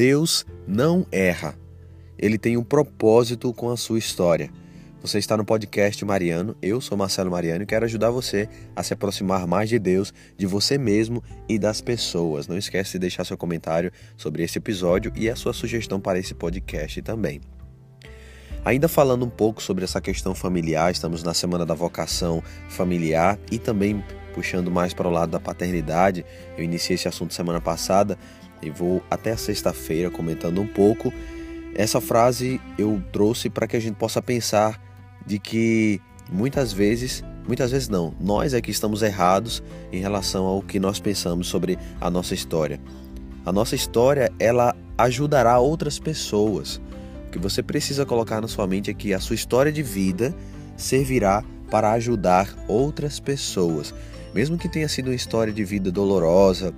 Deus não erra. Ele tem um propósito com a sua história. Você está no podcast Mariano, eu sou Marcelo Mariano e quero ajudar você a se aproximar mais de Deus, de você mesmo e das pessoas. Não esquece de deixar seu comentário sobre esse episódio e a sua sugestão para esse podcast também. Ainda falando um pouco sobre essa questão familiar, estamos na semana da vocação familiar e também puxando mais para o lado da paternidade. Eu iniciei esse assunto semana passada e vou até sexta-feira comentando um pouco. Essa frase eu trouxe para que a gente possa pensar de que muitas vezes, muitas vezes não, nós é que estamos errados em relação ao que nós pensamos sobre a nossa história. A nossa história, ela ajudará outras pessoas. O que você precisa colocar na sua mente é que a sua história de vida servirá para ajudar outras pessoas. Mesmo que tenha sido uma história de vida dolorosa,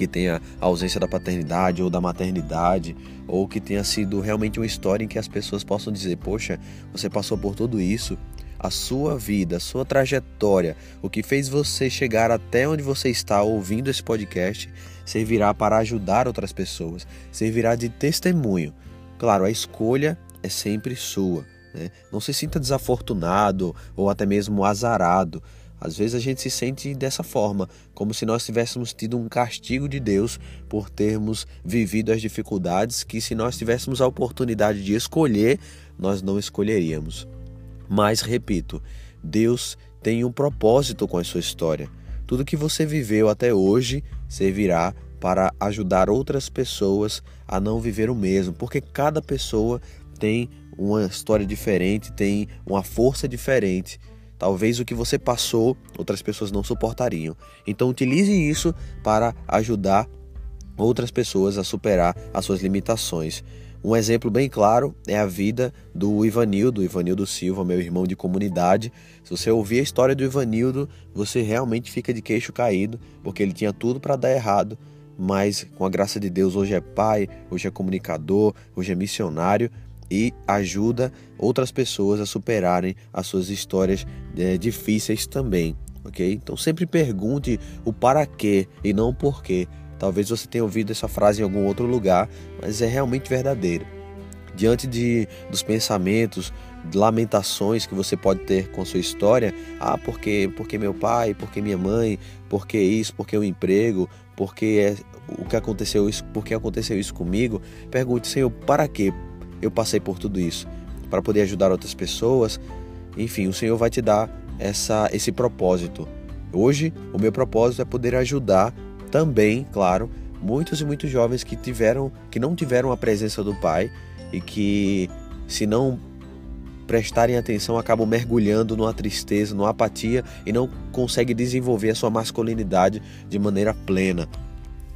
que tenha ausência da paternidade ou da maternidade, ou que tenha sido realmente uma história em que as pessoas possam dizer: Poxa, você passou por tudo isso, a sua vida, a sua trajetória, o que fez você chegar até onde você está ouvindo esse podcast, servirá para ajudar outras pessoas, servirá de testemunho Claro, a escolha é sempre sua. Né? Não se sinta desafortunado ou até mesmo azarado. Às vezes a gente se sente dessa forma, como se nós tivéssemos tido um castigo de Deus por termos vivido as dificuldades que, se nós tivéssemos a oportunidade de escolher, nós não escolheríamos. Mas, repito, Deus tem um propósito com a sua história. Tudo que você viveu até hoje servirá para ajudar outras pessoas a não viver o mesmo, porque cada pessoa tem uma história diferente, tem uma força diferente. Talvez o que você passou, outras pessoas não suportariam. Então utilize isso para ajudar outras pessoas a superar as suas limitações. Um exemplo bem claro é a vida do Ivanildo, Ivanildo Silva, meu irmão de comunidade. Se você ouvir a história do Ivanildo, você realmente fica de queixo caído, porque ele tinha tudo para dar errado, mas com a graça de Deus hoje é pai, hoje é comunicador, hoje é missionário e ajuda outras pessoas a superarem as suas histórias é, difíceis também, ok? Então sempre pergunte o para quê e não o porquê. Talvez você tenha ouvido essa frase em algum outro lugar, mas é realmente verdadeira. Diante de, dos pensamentos, lamentações que você pode ter com sua história, ah, porque, porque meu pai, porque minha mãe, porque isso, porque o emprego, porque é, o que aconteceu isso, por que aconteceu isso comigo, pergunte, Senhor, para que eu passei por tudo isso? Para poder ajudar outras pessoas? Enfim, o Senhor vai te dar essa, esse propósito. Hoje, o meu propósito é poder ajudar também, claro, muitos e muitos jovens que tiveram, que não tiveram a presença do Pai e que, se não prestarem atenção, acabam mergulhando numa tristeza, numa apatia e não conseguem desenvolver a sua masculinidade de maneira plena.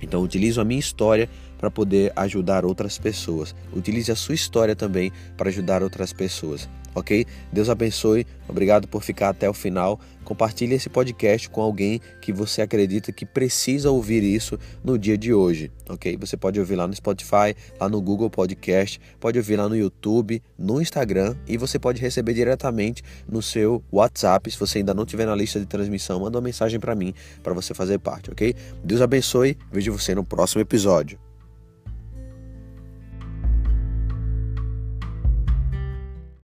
Então, utilizo a minha história para poder ajudar outras pessoas. Utilize a sua história também para ajudar outras pessoas ok? Deus abençoe, obrigado por ficar até o final. Compartilhe esse podcast com alguém que você acredita que precisa ouvir isso no dia de hoje, ok? Você pode ouvir lá no Spotify, lá no Google Podcast, pode ouvir lá no YouTube, no Instagram e você pode receber diretamente no seu WhatsApp. Se você ainda não tiver na lista de transmissão, manda uma mensagem para mim para você fazer parte, ok? Deus abençoe, vejo você no próximo episódio.